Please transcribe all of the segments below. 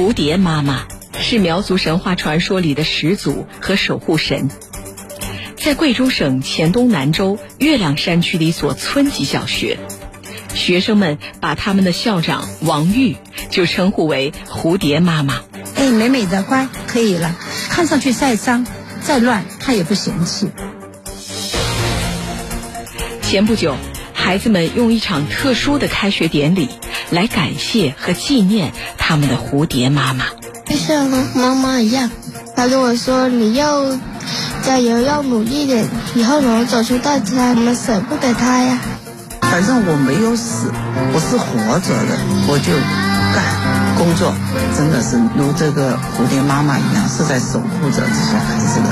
蝴蝶妈妈是苗族神话传说里的始祖和守护神，在贵州省黔东南州月亮山区的一所村级小学，学生们把他们的校长王玉就称呼为蝴蝶妈妈。哎，美美的，乖，可以了。看上去再脏再乱，她也不嫌弃。前不久，孩子们用一场特殊的开学典礼来感谢和纪念他们的蝴蝶妈妈。就像妈妈一样，她跟我说：“你要加油，要努力点，以后能走出大家，我们舍不得她呀。”反正我没有死，我是活着的，我就干工作，真的是如这个蝴蝶妈妈一样，是在守护着这些孩子的。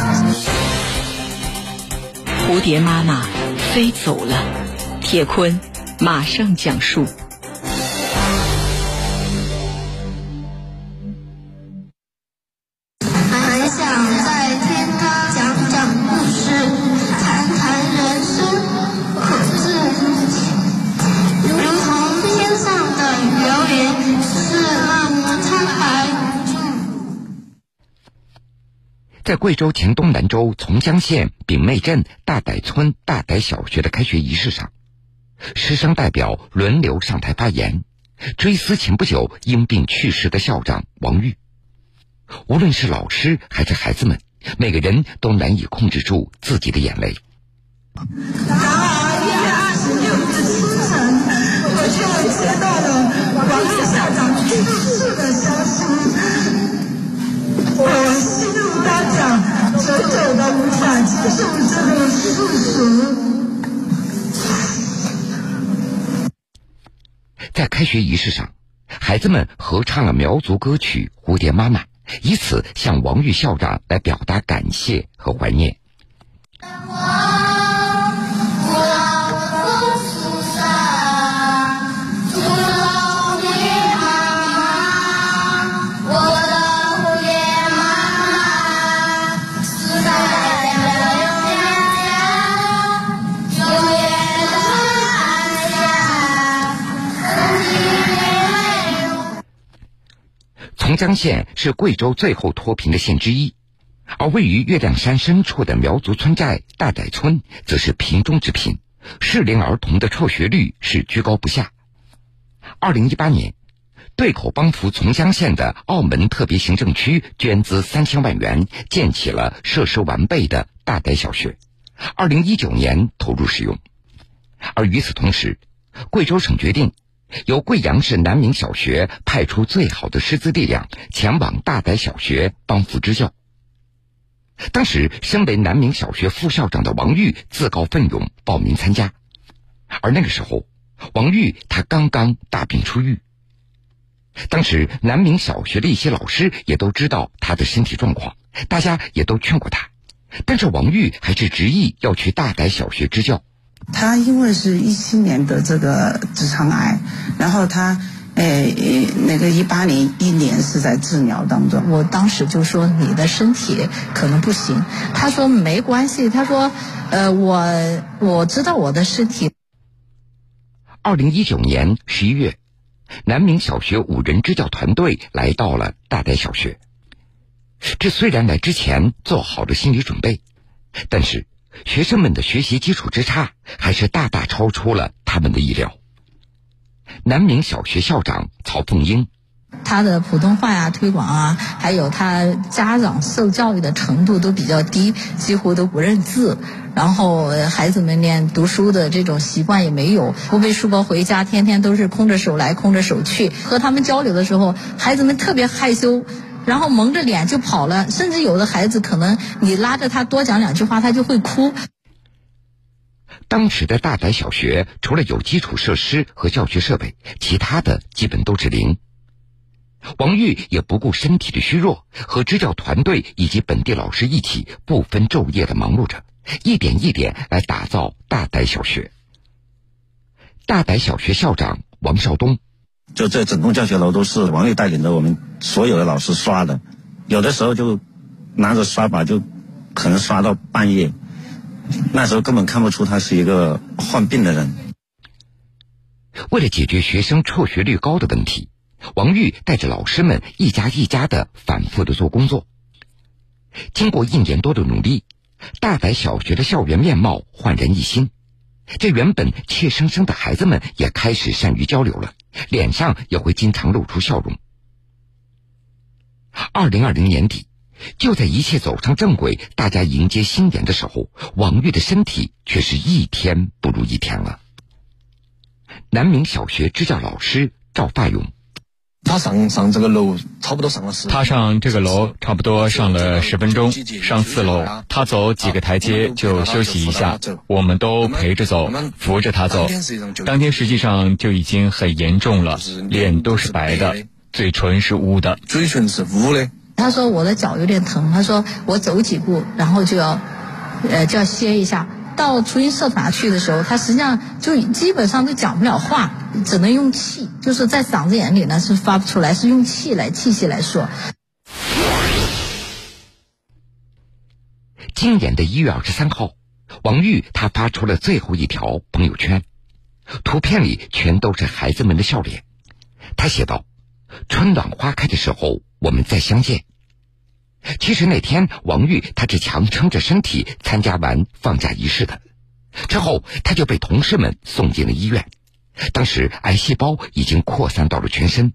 蝴蝶妈妈。飞走了，铁坤马上讲述。很想在天堂讲讲故事，谈谈人生，可是如同天上的流言，是那么苍白无助。在贵州黔东南州从江县丙妹镇大傣村大傣小学的开学仪式上，师生代表轮流上台发言，追思前不久因病去世的校长王玉。无论是老师还是孩子们，每个人都难以控制住自己的眼泪。当二月二十六日清晨，我就接到了王玉校长去世的消息，我希望大家。久久的无法接受开学仪式上，孩子们合唱了苗族歌曲《蝴蝶妈妈》，以此向王玉校长来表达感谢和怀念。江县是贵州最后脱贫的县之一，而位于月亮山深处的苗族村寨大寨村则是贫中之贫，适龄儿童的辍学率是居高不下。二零一八年，对口帮扶从江县的澳门特别行政区捐资三千万元，建起了设施完备的大傣小学，二零一九年投入使用。而与此同时，贵州省决定。由贵阳市南明小学派出最好的师资力量前往大宅小学帮扶支教。当时，身为南明小学副校长的王玉自告奋勇报名参加。而那个时候，王玉他刚刚大病初愈。当时，南明小学的一些老师也都知道他的身体状况，大家也都劝过他，但是王玉还是执意要去大宅小学支教。他因为是一七年得这个直肠癌，然后他，诶，那个一八年一年是在治疗当中。我当时就说你的身体可能不行，他说没关系，他说，呃，我我知道我的身体。二零一九年十一月，南明小学五人支教团队来到了大寨小学。这虽然来之前做好了心理准备，但是。学生们的学习基础之差，还是大大超出了他们的意料。南明小学校长曹凤英，他的普通话呀推广啊，还有他家长受教育的程度都比较低，几乎都不认字。然后孩子们连读书的这种习惯也没有，不背书包回家，天天都是空着手来空着手去。和他们交流的时候，孩子们特别害羞。然后蒙着脸就跑了，甚至有的孩子可能你拉着他多讲两句话，他就会哭。当时的大宅小学除了有基础设施和教学设备，其他的基本都是零。王玉也不顾身体的虚弱，和支教团队以及本地老师一起不分昼夜的忙碌着，一点一点来打造大宅小学。大宅小学校长王少东。就这整栋教学楼都是王玉带领着我们所有的老师刷的，有的时候就拿着刷把就可能刷到半夜，那时候根本看不出他是一个患病的人。为了解决学生辍学率高的问题，王玉带着老师们一家一家的反复的做工作。经过一年多的努力，大白小学的校园面貌焕然一新。这原本怯生生的孩子们也开始善于交流了，脸上也会经常露出笑容。二零二零年底，就在一切走上正轨、大家迎接新年的时候，王玉的身体却是一天不如一天了。南明小学支教老师赵大勇。他上上这个楼差不多上了十。他上这个楼差不多上了十分钟，上四楼，他走几个台阶就休息一下，我们都陪着走，扶着他走。当天实际上就已经很严重了，脸都是白的，嘴唇是乌的。嘴唇是乌的。他说我的脚有点疼，他说我走几步，然后就要，呃，就要歇一下。到雏鹰社团去的时候，他实际上就基本上都讲不了话，只能用气，就是在嗓子眼里呢是发不出来，是用气来气息来说。今年的一月二十三号，王玉他发出了最后一条朋友圈，图片里全都是孩子们的笑脸。他写道：“春暖花开的时候，我们再相见。”其实那天，王玉他是强撑着身体参加完放假仪式的，之后他就被同事们送进了医院。当时癌细胞已经扩散到了全身。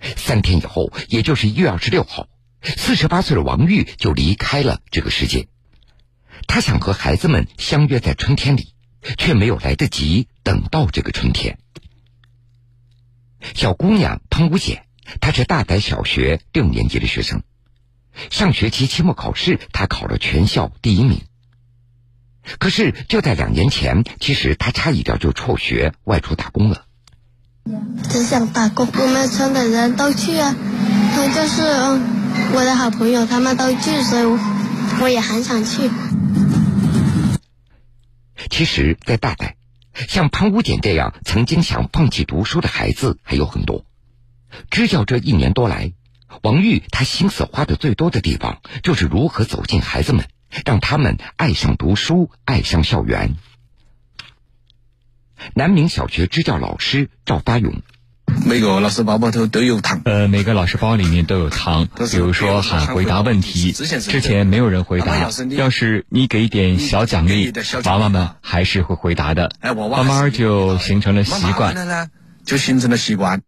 三天以后，也就是一月二十六号，四十八岁的王玉就离开了这个世界。他想和孩子们相约在春天里，却没有来得及等到这个春天。小姑娘潘无简，她是大宅小学六年级的学生。上学期期末考试，他考了全校第一名。可是就在两年前，其实他差一点就辍学外出打工了。只想打工，我们村的人都去啊，就是我的好朋友他们都去，所以我也很想去。其实，在大代，像潘无简这样曾经想放弃读书的孩子还有很多。支教这一年多来。王玉他心思花的最多的地方，就是如何走进孩子们，让他们爱上读书，爱上校园。南明小学支教老师赵发勇，每个老师包包头都有糖。呃，每个老师包里面都有糖，比如说喊回答问题，之前没有人回答，要是你给一点小奖励，娃娃们还是会回答的，慢慢就形成了习惯，就形成了习惯。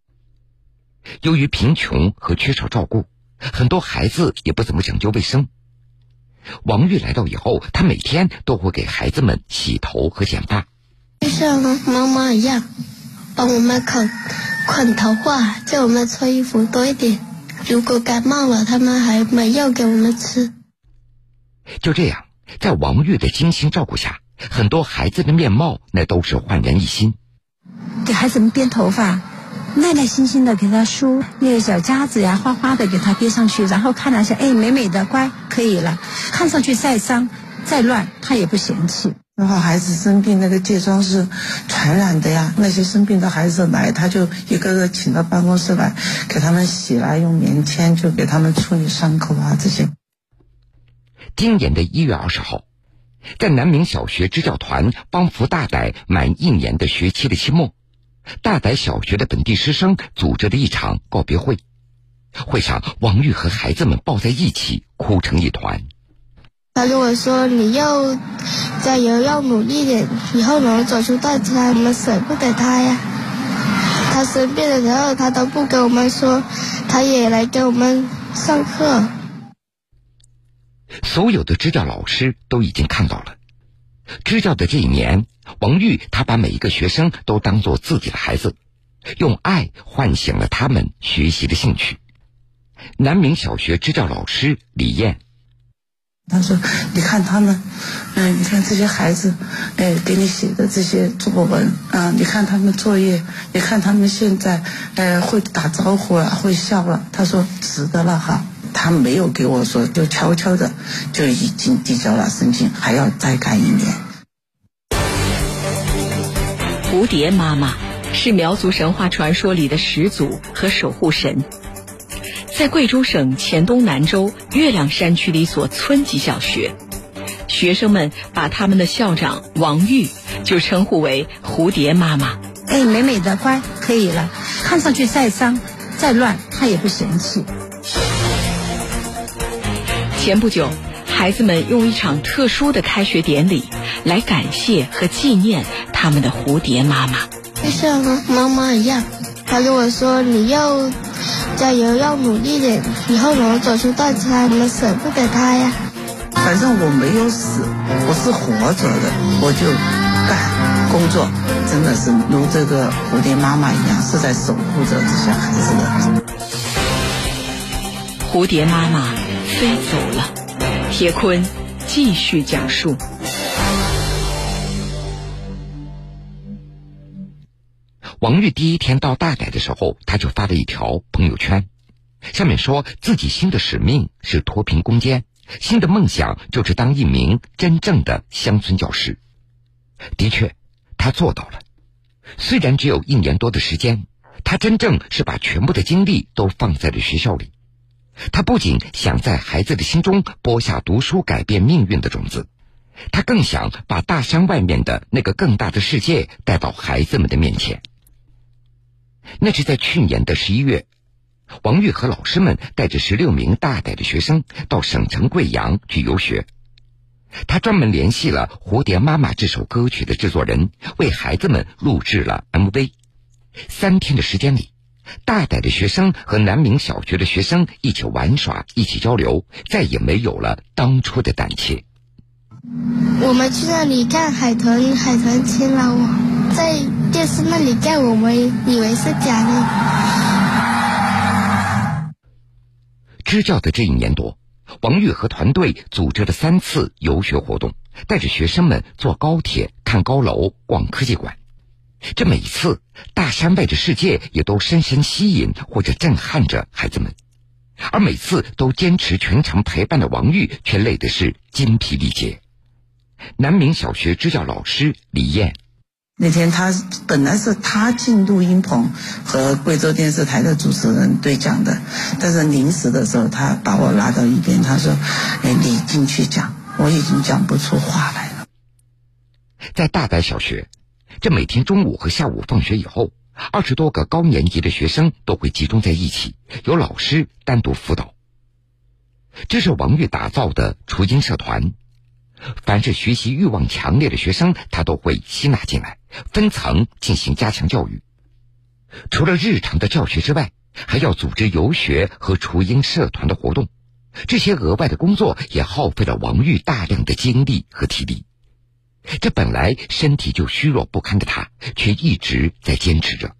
由于贫穷和缺少照顾，很多孩子也不怎么讲究卫生。王玉来到以后，他每天都会给孩子们洗头和剪发，就像妈妈一样，帮我们捆捆头发，叫我们穿衣服多一点。如果感冒了，他们还买药给我们吃。就这样，在王玉的精心照顾下，很多孩子的面貌那都是焕然一新。给孩子们编头发。耐耐心心的给他梳那个小夹子呀，花花的给他编上去，然后看了一下，哎，美美的，乖，可以了。看上去再脏再乱，他也不嫌弃。然后孩子生病，那个疥疮是传染的呀。那些生病的孩子来，他就一个个请到办公室来，给他们洗了，用棉签就给他们处理伤口啊这些。今年的一月二十号，在南明小学支教团帮扶大傣满一年的学期的期末。大傣小学的本地师生组织的一场告别会，会上王玉和孩子们抱在一起哭成一团。他跟我说：“你要加油，要努力点，以后能走出大家，我们舍不得他呀。他生病的时候，他都不跟我们说，他也来给我们上课。”所有的支教老师都已经看到了。支教的这一年，王玉他把每一个学生都当做自己的孩子，用爱唤醒了他们学习的兴趣。南明小学支教老师李艳，他说：“你看他们，嗯，你看这些孩子，哎，给你写的这些作文啊，你看他们作业，你看他们现在，呃，会打招呼了，会笑了。”他说：“值得了哈。”他没有给我说，就悄悄的就已经递交了申请，还要再干一年。蝴蝶妈妈是苗族神话传说里的始祖和守护神，在贵州省黔东南州月亮山区的一所村级小学，学生们把他们的校长王玉就称呼为蝴蝶妈妈。哎，美美的，乖，可以了。看上去再脏再乱，他也不嫌弃。前不久，孩子们用一场特殊的开学典礼来感谢和纪念他们的蝴蝶妈妈。就像妈妈一样，她跟我说：“你要加油，要努力点，以后能走出大山，我们舍不得她呀。”反正我没有死，我是活着的，我就干工作，真的是如这个蝴蝶妈妈一样，是在守护着这些孩子的。蝴蝶妈妈飞走了，铁坤继续讲述。王玉第一天到大改的时候，他就发了一条朋友圈，上面说自己新的使命是脱贫攻坚。新的梦想就是当一名真正的乡村教师。的确，他做到了。虽然只有一年多的时间，他真正是把全部的精力都放在了学校里。他不仅想在孩子的心中播下读书改变命运的种子，他更想把大山外面的那个更大的世界带到孩子们的面前。那是在去年的十一月。王玉和老师们带着十六名大逮的学生到省城贵阳去游学。他专门联系了《蝴蝶妈妈》这首歌曲的制作人，为孩子们录制了 MV。三天的时间里，大逮的学生和南明小学的学生一起玩耍，一起交流，再也没有了当初的胆怯。我们去那里看海豚，海豚亲了我，在电视那里叫，我们以为是假的。支教的这一年多，王玉和团队组织了三次游学活动，带着学生们坐高铁、看高楼、逛科技馆。这每一次，大山外的世界也都深深吸引或者震撼着孩子们，而每次都坚持全程陪伴的王玉却累的是筋疲力竭。南明小学支教老师李艳。那天他本来是他进录音棚和贵州电视台的主持人对讲的，但是临时的时候他把我拉到一边，他说：“哎，你进去讲，我已经讲不出话来了。”在大白小学，这每天中午和下午放学以后，二十多个高年级的学生都会集中在一起，由老师单独辅导。这是王玉打造的雏鹰社团。凡是学习欲望强烈的学生，他都会吸纳进来，分层进行加强教育。除了日常的教学之外，还要组织游学和雏鹰社团的活动。这些额外的工作也耗费了王玉大量的精力和体力。这本来身体就虚弱不堪的他，却一直在坚持着。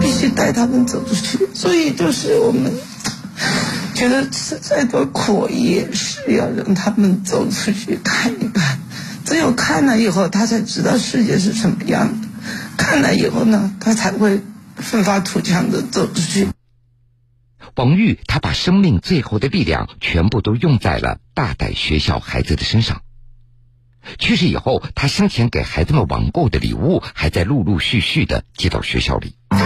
必须带他们走出去，所以就是我们。觉得吃再多苦也是要让他们走出去看一看，只有看了以后，他才知道世界是什么样的。看了以后呢，他才会奋发图强的走出去。王玉，他把生命最后的力量全部都用在了大傣学校孩子的身上。去世以后，他生前给孩子们网购的礼物还在陆陆续续的寄到学校里。他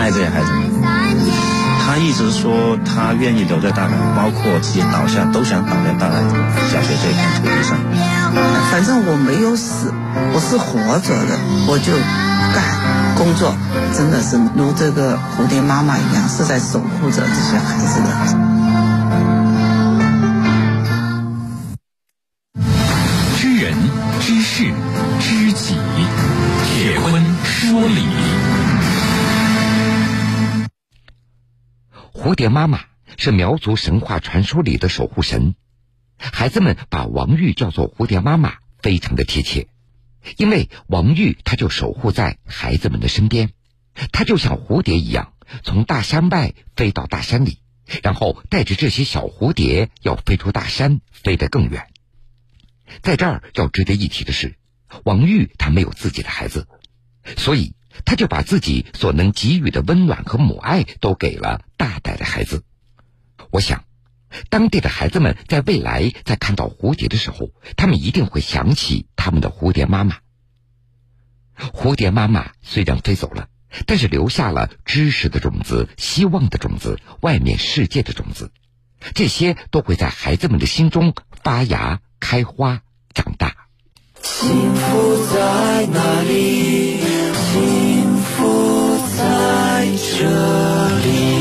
爱这些孩子。他一直说他愿意留在大海，包括自己倒下都想倒在大海小学这片土地上。反正我没有死，我是活着的，我就干工作，真的是如这个蝴蝶妈妈一样，是在守护着这些孩子的。知人知事知己，铁坤说理。蝴蝶妈妈是苗族神话传说里的守护神，孩子们把王玉叫做蝴蝶妈妈，非常的贴切，因为王玉她就守护在孩子们的身边，她就像蝴蝶一样，从大山外飞到大山里，然后带着这些小蝴蝶要飞出大山，飞得更远。在这儿要值得一提的是，王玉她没有自己的孩子，所以。他就把自己所能给予的温暖和母爱都给了大傣的孩子。我想，当地的孩子们在未来在看到蝴蝶的时候，他们一定会想起他们的蝴蝶妈妈。蝴蝶妈妈虽然飞走了，但是留下了知识的种子、希望的种子、外面世界的种子，这些都会在孩子们的心中发芽、开花、长大。幸福在哪里？幸福在。这里。